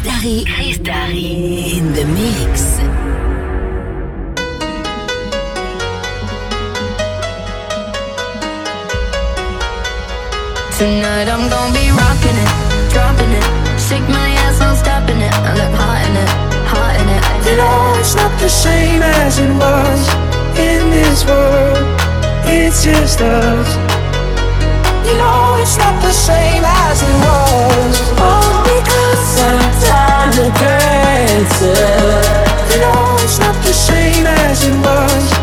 Chris Darry. Chris Darry. In the mix. Tonight I'm gonna be rocking it, dropping it. Shake my ass, no stopping it. I look hot in it, hot in it. You know it's not the same as it was in this world. It's just us. You know it's not the same as it was. Oh winter. It's not the same as it was.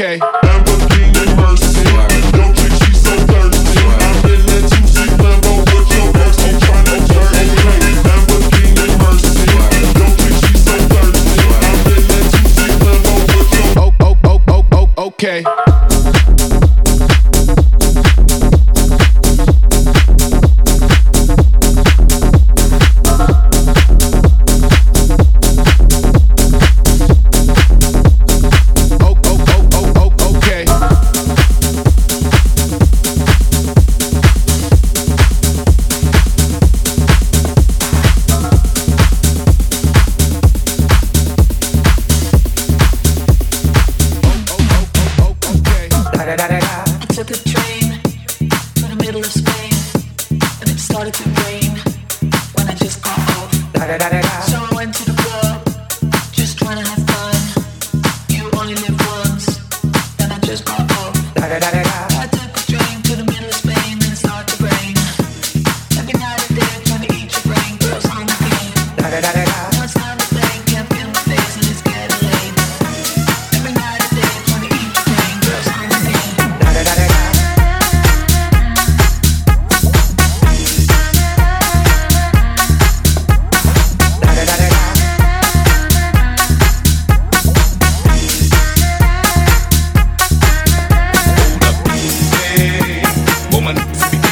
Oh, okay.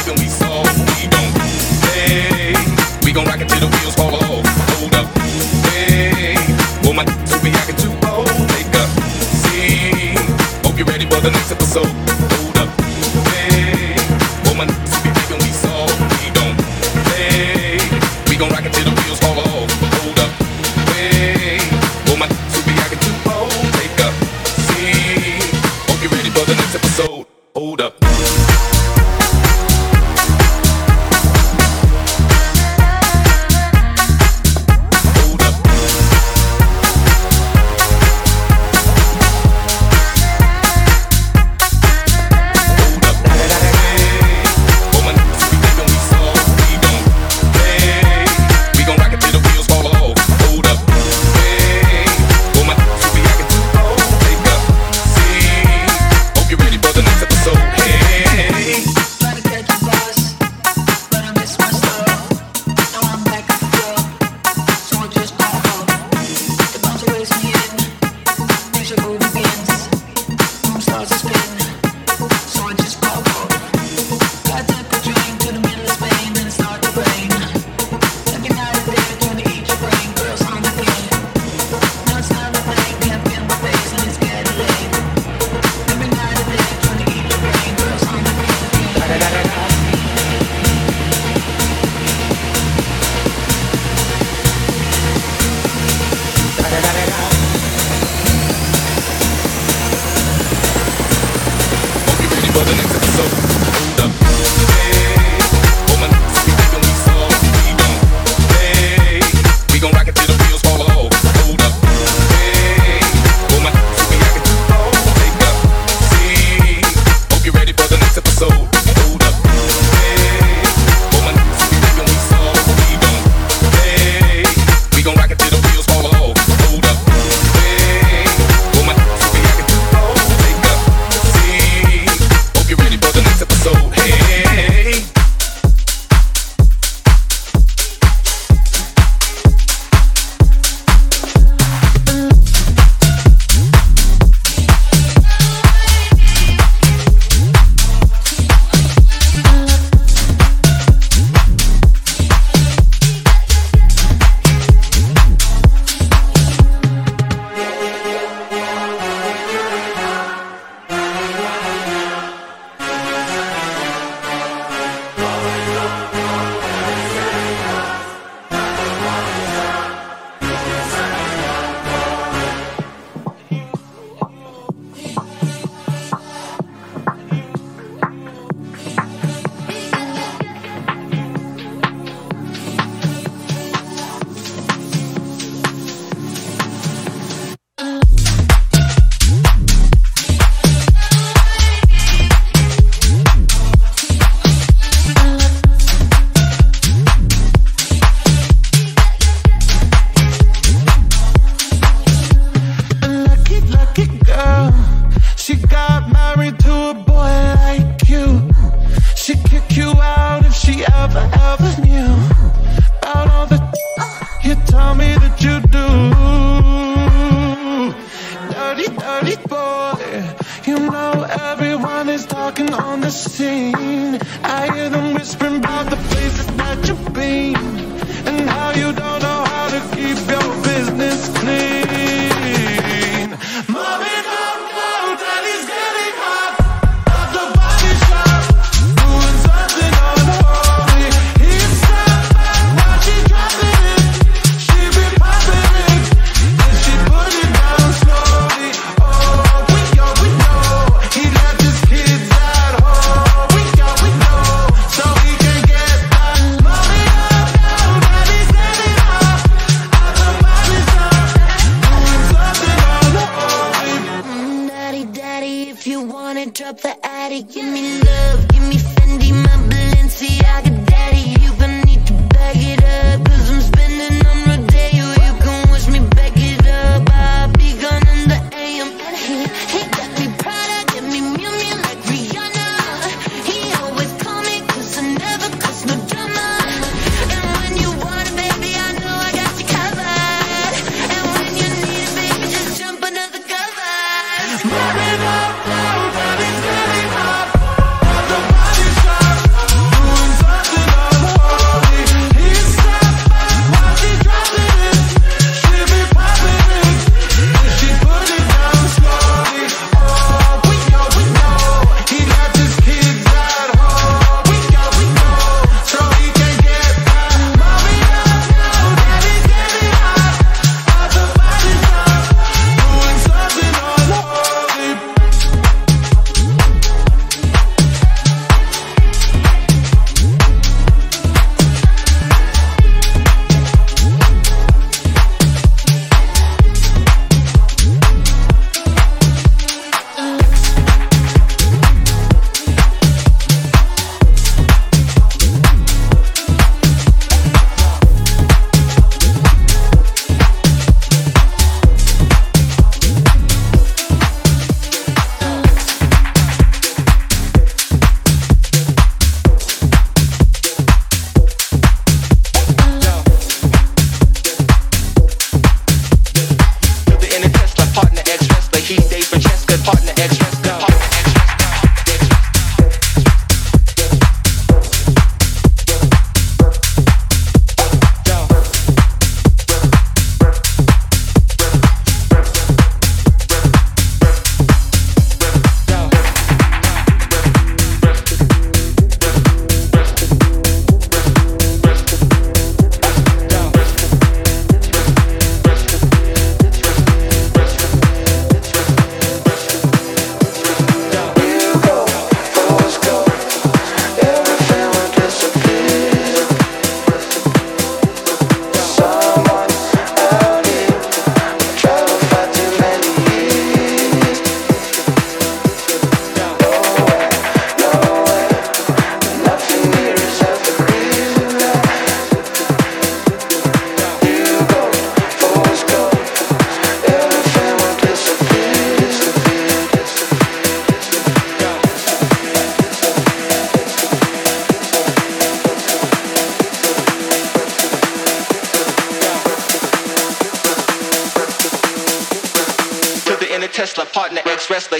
and we saw we gon' Hey, we gon' rock it till the wheels fall off. Hold up, hey, well my so be acting too old. Take a seat. Hope you're ready for the next episode.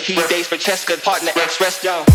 He dates for Cheska, partner express, wrestler.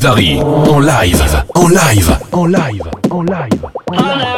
En live, en live, en live, en live. En live.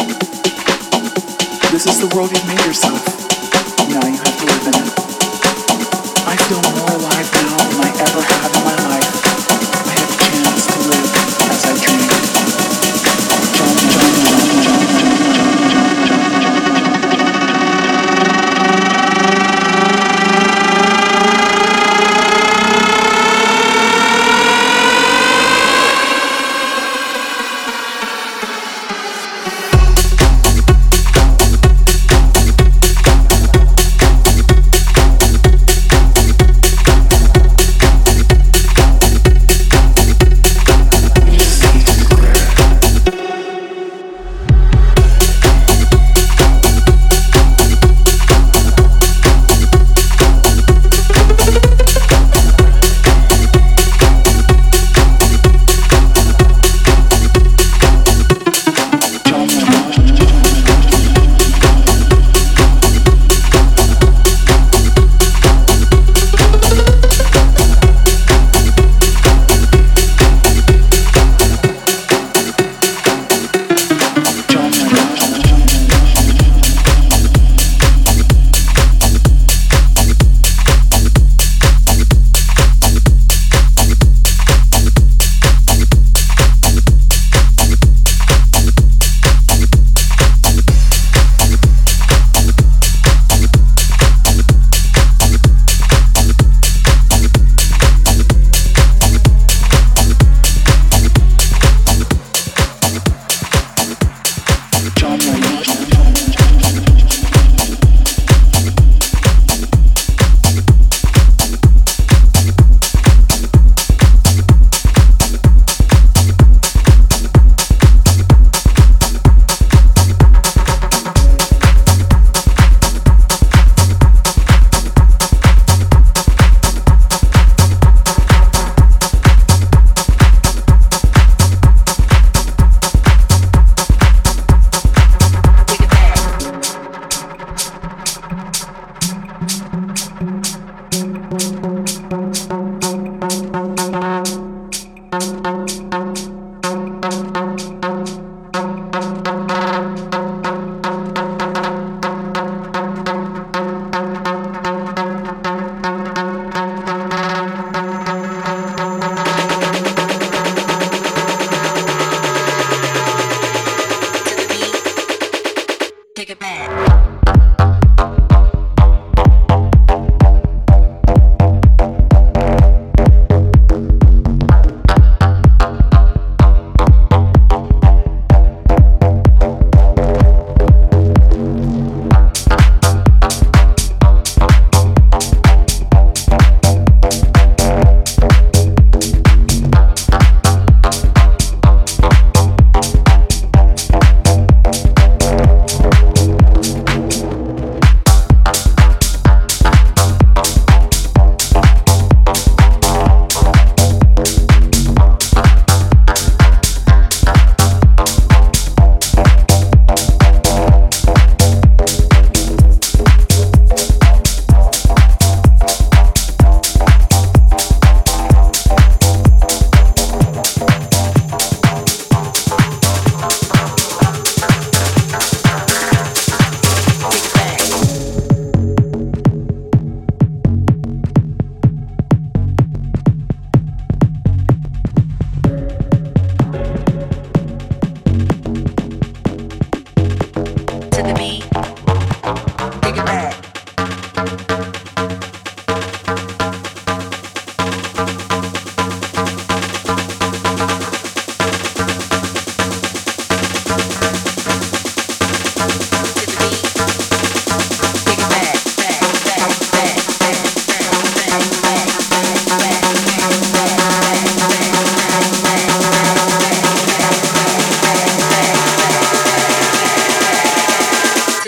This is the world you've made yourself. Now you have to live in it. I feel more alive now than I ever have in my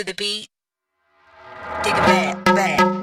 the beat. Take a back, back.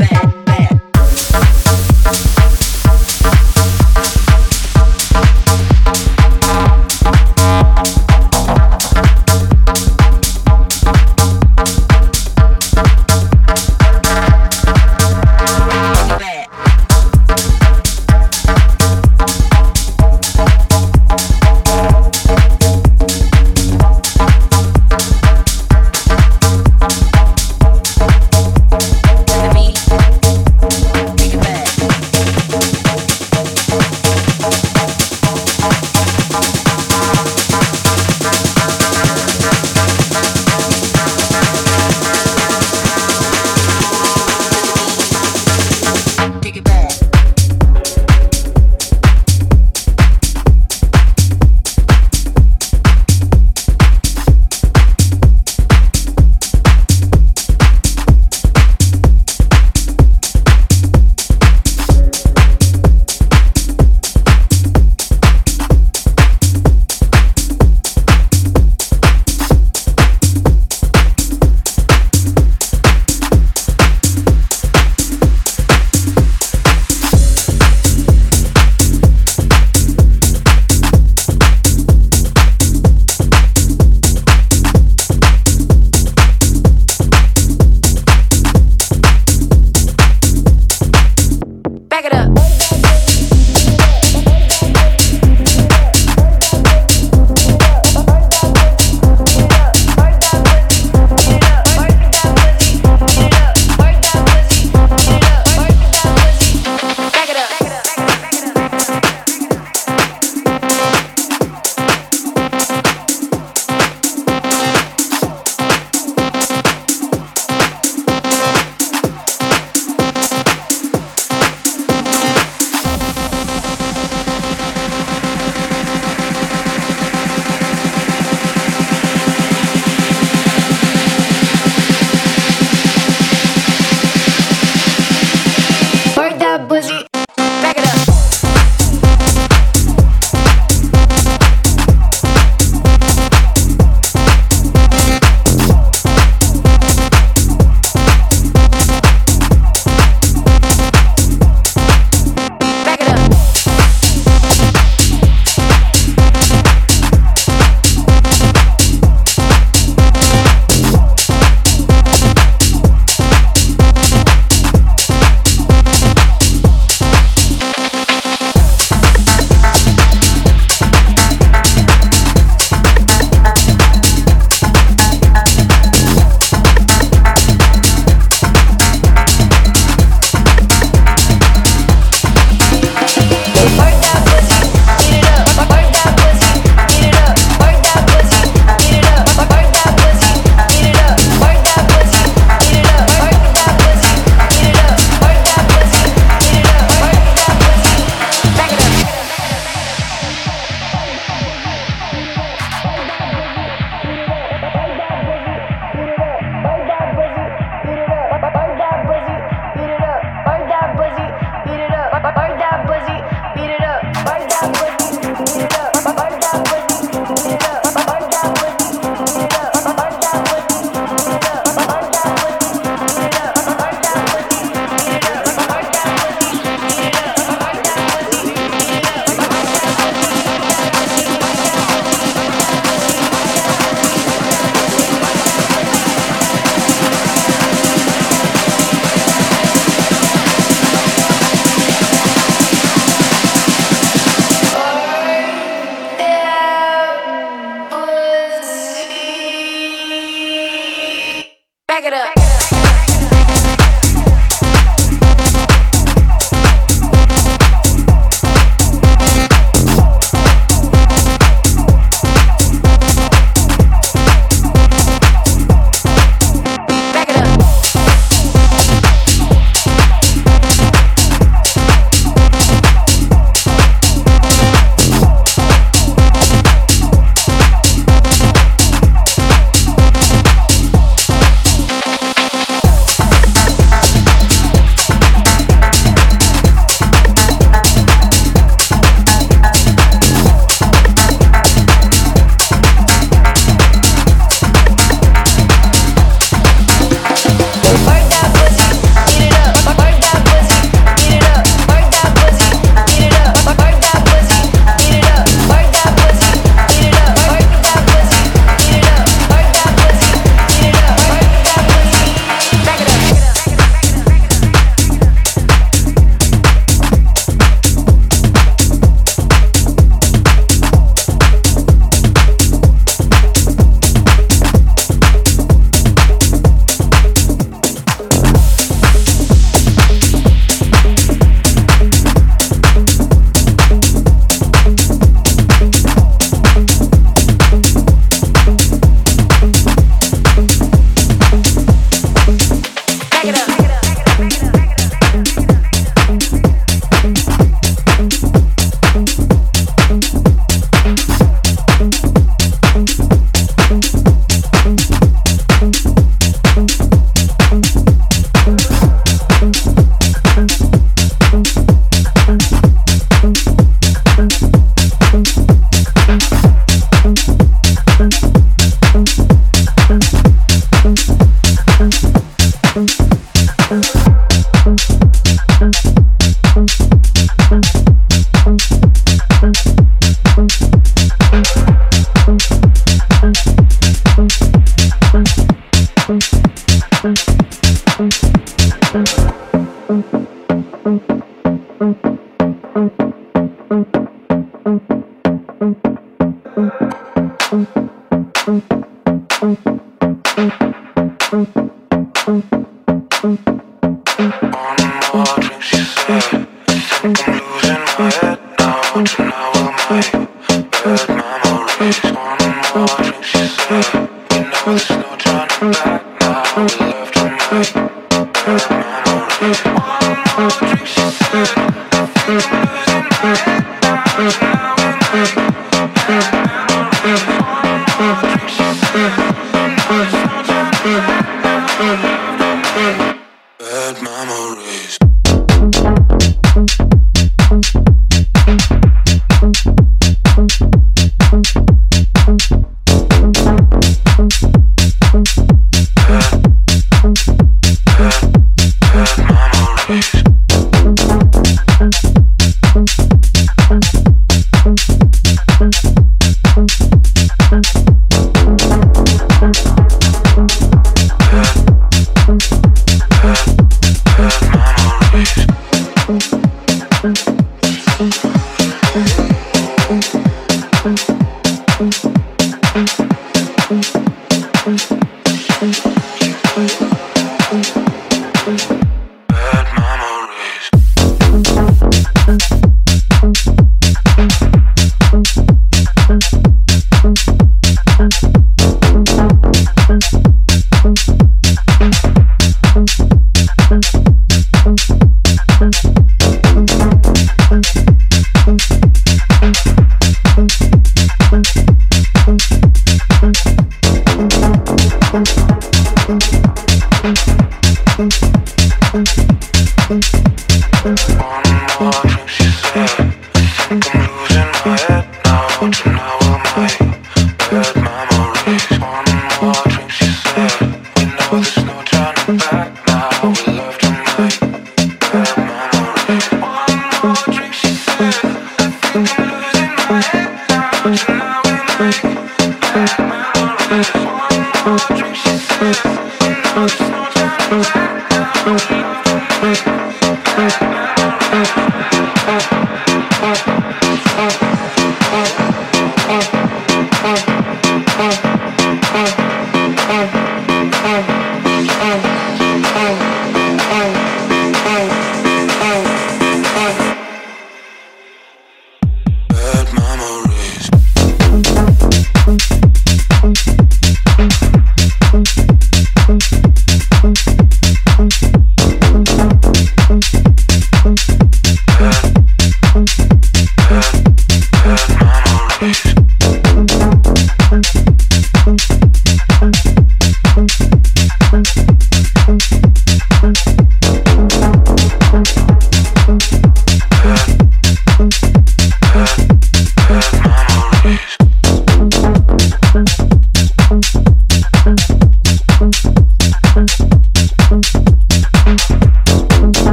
Don't you?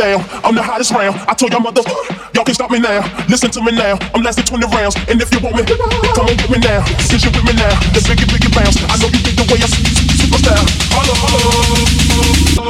Down. I'm the hottest round. I told y'all mother, y'all can stop me now. Listen to me now. I'm lasting 20 rounds. And if you want me, come on with me now. Since you're with me now, the biggie, biggie bounce. I know you think the way I see super style. Holla, holla.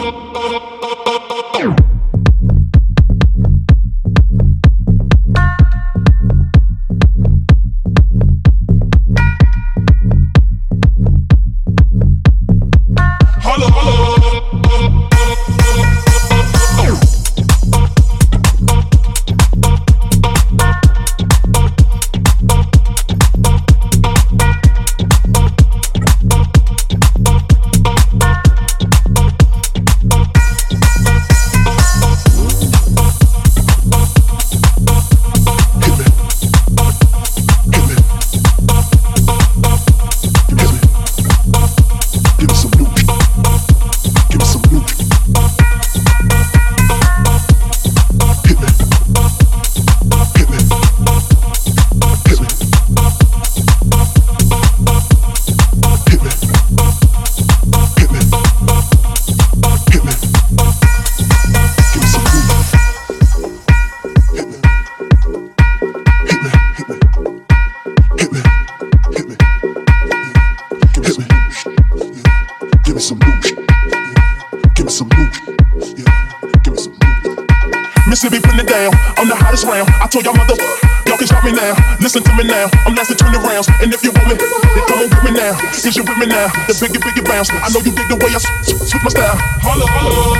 Listen to me now. I'm lasting 20 rounds. And if you want me, then come on with me now. Is you're with me now? The biggie, biggie bounce. I know you dig the way I switch my style. Holla, holla.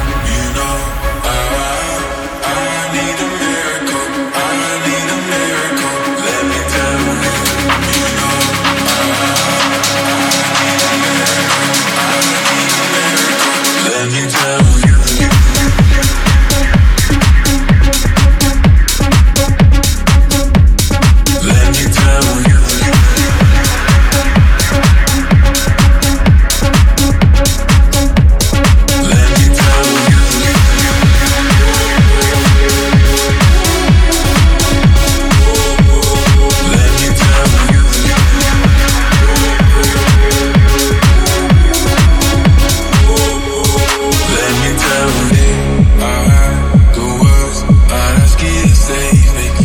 baby.